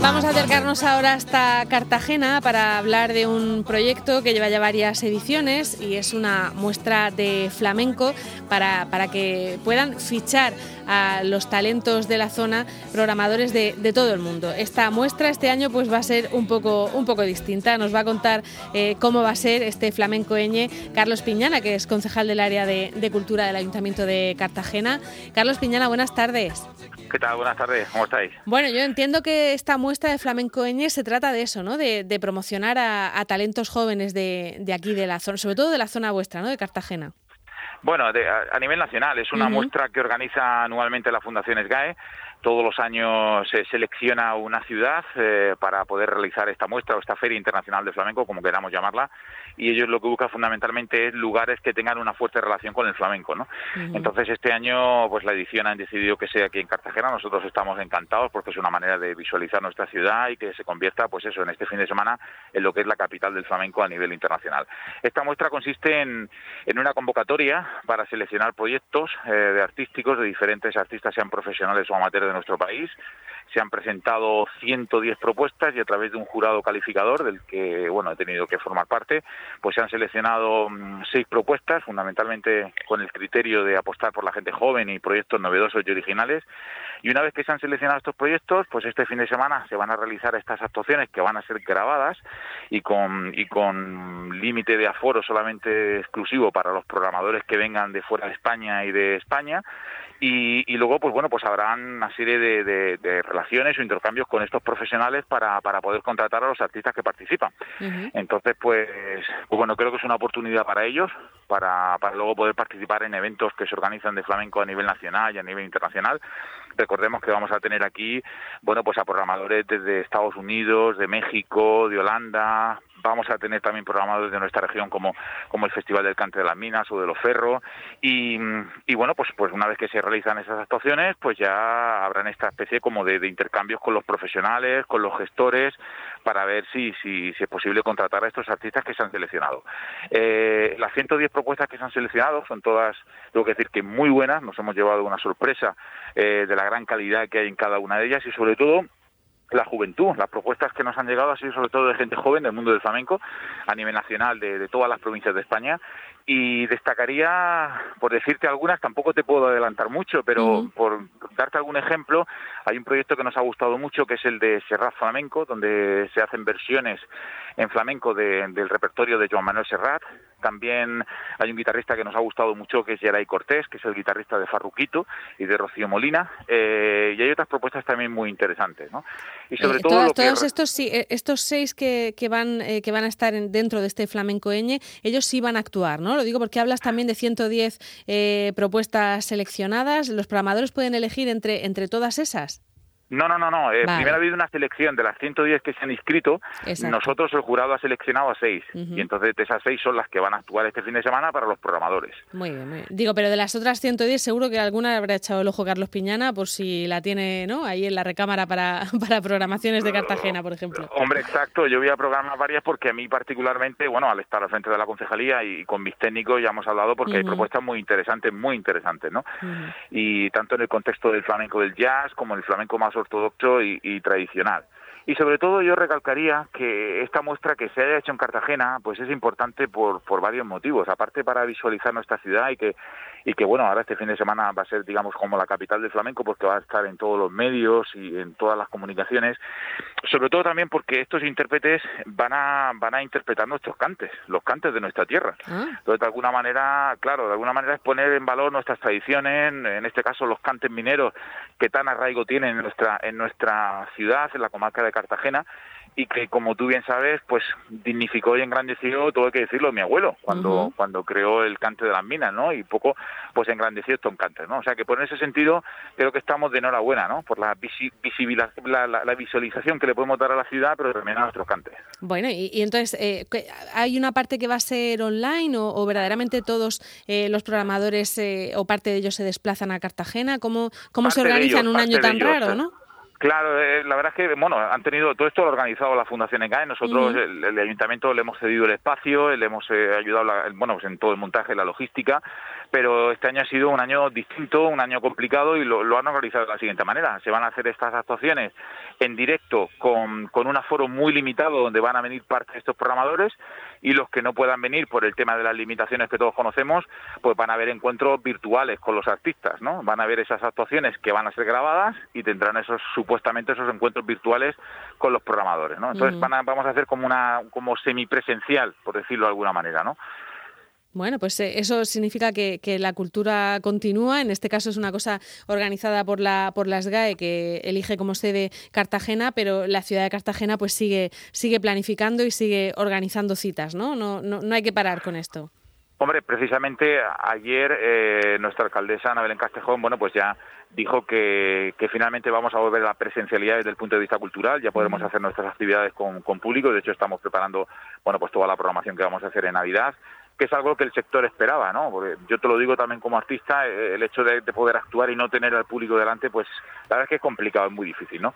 Vamos a acercarnos ahora hasta Cartagena para hablar de un proyecto que lleva ya varias ediciones y es una muestra de flamenco para, para que puedan fichar a los talentos de la zona, programadores de, de, todo el mundo. Esta muestra este año pues va a ser un poco, un poco distinta. Nos va a contar eh, cómo va a ser este flamenco eñe Carlos Piñana, que es concejal del área de, de Cultura del Ayuntamiento de Cartagena. Carlos Piñana, buenas tardes. ¿Qué tal? Buenas tardes, ¿cómo estáis? Bueno, yo entiendo que esta muestra de flamenco eñe se trata de eso, ¿no? De, de promocionar a, a, talentos jóvenes de, de, aquí, de la zona, sobre todo de la zona vuestra, ¿no? De Cartagena. Bueno, de, a, a, nivel nacional, es una uh -huh. muestra que organiza anualmente la Fundación SGAE. Todos los años se selecciona una ciudad eh, para poder realizar esta muestra o esta Feria Internacional de Flamenco, como queramos llamarla, y ellos lo que buscan fundamentalmente es lugares que tengan una fuerte relación con el flamenco, ¿no? Uh -huh. Entonces este año, pues la edición han decidido que sea aquí en Cartagena. Nosotros estamos encantados porque es una manera de visualizar nuestra ciudad y que se convierta, pues eso, en este fin de semana en lo que es la capital del flamenco a nivel internacional. Esta muestra consiste en, en una convocatoria para seleccionar proyectos eh, de artísticos de diferentes artistas, sean profesionales o amateurs de nuestro país. Se han presentado 110 propuestas y a través de un jurado calificador del que bueno he tenido que formar parte, pues se han seleccionado mmm, seis propuestas, fundamentalmente con el criterio de apostar por la gente joven y proyectos novedosos y originales. Y una vez que se han seleccionado estos proyectos, pues este fin de semana se van a realizar estas actuaciones que van a ser grabadas y con, y con límite de aforo solamente exclusivo para los programadores que vengan de fuera de España y de España y, y, luego pues bueno pues habrán una serie de, de, de, relaciones o intercambios con estos profesionales para, para poder contratar a los artistas que participan uh -huh. entonces pues, pues, bueno creo que es una oportunidad para ellos para, para luego poder participar en eventos que se organizan de flamenco a nivel nacional y a nivel internacional recordemos que vamos a tener aquí bueno pues a programadores desde Estados Unidos de México de Holanda vamos a tener también programadores de nuestra región como, como el Festival del Cante de las Minas o de los Ferros y, y bueno pues pues una vez que se realizan esas actuaciones pues ya habrán esta especie como de, de intercambios con los profesionales con los gestores para ver si, si, si, es posible contratar a estos artistas que se han seleccionado. Eh, las 110 propuestas que se han seleccionado son todas, tengo que decir que muy buenas, nos hemos llevado una sorpresa eh, de la gran calidad que hay en cada una de ellas y sobre todo la juventud. Las propuestas que nos han llegado han sido sobre todo de gente joven del mundo del flamenco a nivel nacional de, de todas las provincias de España y destacaría, por decirte algunas, tampoco te puedo adelantar mucho, pero uh -huh. por darte algún ejemplo, hay un proyecto que nos ha gustado mucho que es el de Serrat Flamenco, donde se hacen versiones en flamenco de, del repertorio de Joan Manuel Serrat. También hay un guitarrista que nos ha gustado mucho que es Geray Cortés, que es el guitarrista de Farruquito y de Rocío Molina. Eh, y hay otras propuestas también muy interesantes, ¿no? Y sobre eh, todo todas, todos que... estos sí, eh, estos seis que, que van eh, que van a estar en, dentro de este flamenco eñe, ellos sí van a actuar, ¿no? Lo digo porque hablas también de 110 eh, propuestas seleccionadas. ¿Los programadores pueden elegir entre, entre todas esas? No, no, no, no. Eh, vale. Primero ha habido una selección de las 110 que se han inscrito. Exacto. Nosotros, el jurado, ha seleccionado a seis. Uh -huh. Y entonces esas seis son las que van a actuar este fin de semana para los programadores. Muy bien, muy bien. Digo, pero de las otras 110 seguro que alguna habrá echado el ojo Carlos Piñana por si la tiene ¿no? ahí en la recámara para, para programaciones de Cartagena, por ejemplo. Hombre, exacto. Yo voy a programar varias porque a mí particularmente, bueno, al estar al frente de la concejalía y con mis técnicos ya hemos hablado porque uh -huh. hay propuestas muy interesantes, muy interesantes, ¿no? Uh -huh. Y tanto en el contexto del flamenco del jazz como en el flamenco más ortodoxo y y, tradicional. Y sobre todo yo recalcaría que esta muestra que se haya hecho en Cartagena pues es importante por, por varios motivos. Aparte para visualizar nuestra ciudad y que, y que bueno, ahora este fin de semana va a ser digamos como la capital del flamenco porque va a estar en todos los medios y en todas las comunicaciones. Sobre todo también porque estos intérpretes van a, van a interpretar nuestros cantes, los cantes de nuestra tierra. Ah. Entonces de alguna manera, claro, de alguna manera es poner en valor nuestras tradiciones, en este caso los cantes mineros que tan arraigo tienen en nuestra, en nuestra ciudad, en la comarca de Cartagena, y que como tú bien sabes pues dignificó y engrandeció todo hay que decirlo mi abuelo cuando uh -huh. cuando creó el cante de las minas no y poco pues engrandeció estos cantes no o sea que por ese sentido creo que estamos de enhorabuena no por la, visi la, la, la, visualización que le podemos dar a la ciudad pero también a nuestros cantes. Bueno y, y entonces eh, hay una parte que va a ser online o, o verdaderamente todos eh, los programadores eh, o parte de ellos se desplazan a Cartagena cómo cómo se organizan ellos, un año tan ellos, raro no Claro, eh, la verdad es que, bueno, han tenido, todo esto lo ha organizado la Fundación ECAE, nosotros, uh -huh. el, el, Ayuntamiento, le hemos cedido el espacio, le hemos eh, ayudado, la, bueno, pues en todo el montaje, la logística, pero este año ha sido un año distinto, un año complicado y lo, han organizado de la siguiente manera. Se van a hacer estas actuaciones en directo con, con un aforo muy limitado donde van a venir parte de estos programadores y los que no puedan venir por el tema de las limitaciones que todos conocemos, pues van a haber encuentros virtuales con los artistas, ¿no? Van a ver esas actuaciones que van a ser grabadas y tendrán esos supuestamente esos encuentros virtuales con los programadores, ¿no? Entonces van vamos a hacer como una como semipresencial, por decirlo de alguna manera, ¿no? Bueno, pues eh, eso significa que, la cultura continúa. En este caso es una cosa organizada por la por las GAE que elige como sede Cartagena, pero la ciudad de Cartagena pues sigue sigue planificando y sigue organizando citas, ¿no? No, no, no hay que parar con esto. Hombre, precisamente ayer eh, nuestra alcaldesa Ana Belén Castejón, bueno, pues ya dijo que, que, finalmente vamos a volver a la presencialidad desde el punto de vista cultural, ya podremos hacer nuestras actividades con, con público, de hecho estamos preparando, bueno, pues toda la programación que vamos a hacer en Navidad, que es algo que el sector esperaba, ¿no? Porque yo te lo digo también como artista, eh, el hecho de, poder actuar y no tener al público delante, pues la verdad es que es complicado, es muy difícil, ¿no?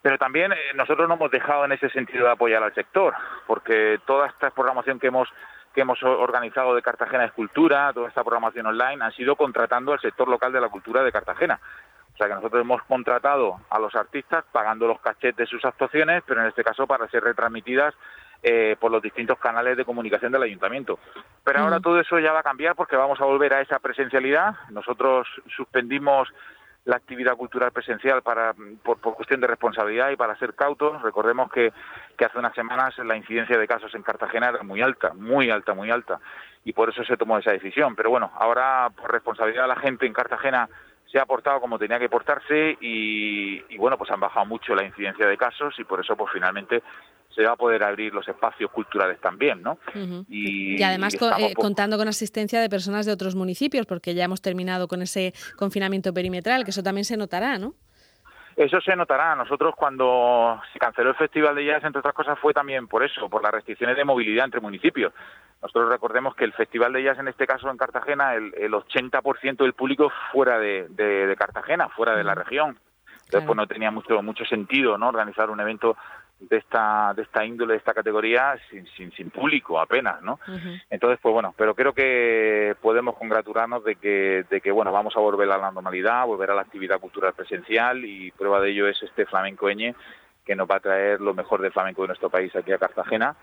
Pero también eh, nosotros no hemos dejado en ese sentido de apoyar al sector, porque toda esta programación que hemos que hemos organizado de Cartagena Escultura, toda esta programación online, han sido contratando al sector local de la cultura de Cartagena. O sea que nosotros hemos contratado a los artistas pagando los cachetes de sus actuaciones, pero en este caso para ser retransmitidas eh, por los distintos canales de comunicación del ayuntamiento. Pero ahora mm. todo eso ya va a cambiar porque vamos a volver a esa presencialidad. Nosotros suspendimos la actividad cultural presencial para por, cuestión de responsabilidad y para ser cautos. Recordemos que, que hace unas semanas la incidencia de casos en Cartagena era muy alta, muy alta, muy alta, y por eso se tomó esa decisión. Pero bueno, ahora por responsabilidad de la gente en Cartagena se ha portado como tenía que portarse y, y, bueno, pues han bajado mucho la incidencia de casos y por eso pues finalmente se va a poder abrir los espacios culturales también, ¿no? y, además eh, contando con asistencia de personas de otros municipios, porque ya hemos terminado con ese confinamiento perimetral, que eso también se notará, ¿no? Eso se notará. Nosotros cuando se canceló el Festival de Jazz, entre otras cosas, fue también por eso, por las restricciones de movilidad entre municipios. Nosotros recordemos que el Festival de Jazz, en este caso en Cartagena, el, el 80% del público fuera de, Cartagena, fuera de la región. Entonces, pues no tenía mucho mucho sentido no organizar un evento de esta de esta índole de esta categoría sin, sin, sin público apenas no entonces pues bueno pero creo que podemos congratularnos de que de que bueno vamos a volver a la normalidad volver a la actividad cultural presencial y prueba de ello es este flamenco flamencoeñe que nos va a traer lo mejor del flamenco de nuestro país aquí a Cartagena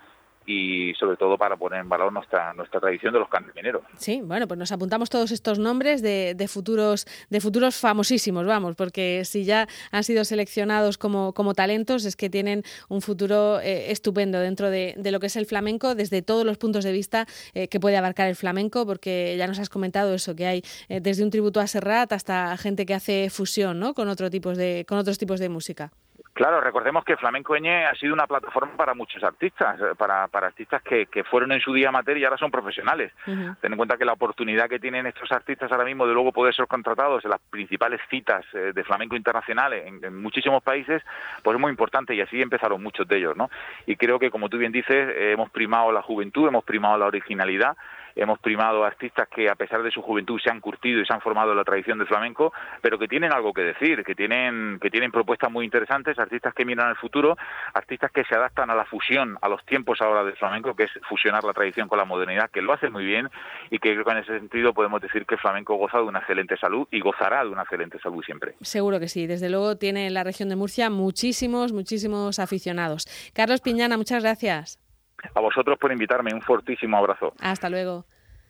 y sobre todo para poner en valor nuestra nuestra tradición de los mineros. Sí, bueno, pues nos apuntamos todos estos nombres de, de, futuros de futuros famosísimos, vamos, porque si ya han sido seleccionados como, como talentos es que tienen un futuro eh, estupendo dentro de, de, lo que es el flamenco desde todos los puntos de vista eh, que puede abarcar el flamenco, porque ya nos has comentado eso que hay eh, desde un tributo a Serrat hasta gente que hace fusión, ¿no? Con otro tipos de con otros tipos de música. Claro, recordemos que Flamenco ha sido una plataforma para muchos artistas, eh, para, para artistas que, que fueron en su día amateur y ahora son profesionales. Ten en cuenta que la oportunidad que tienen estos artistas ahora mismo de luego poder ser contratados en las principales citas eh, de flamenco internacional en, muchísimos países, pues es muy importante y así empezaron muchos de ellos, ¿no? Y creo que, como tú bien dices, eh, hemos primado la juventud, hemos primado la originalidad hemos primado artistas que a pesar de su juventud se han curtido y se han formado en la tradición del flamenco, pero que tienen algo que decir, que tienen, que tienen propuestas muy interesantes, artistas que miran al futuro, artistas que se adaptan a la fusión, a los tiempos ahora del flamenco, que es fusionar la tradición con la modernidad, que lo hacen muy bien y que creo que en ese sentido podemos decir que el flamenco goza de una excelente salud y gozará de una excelente salud siempre. Seguro que sí, desde luego tiene en la región de Murcia muchísimos, muchísimos aficionados. Carlos Piñana, muchas gracias. A vosotros por invitarme. Un fortísimo abrazo. Hasta luego.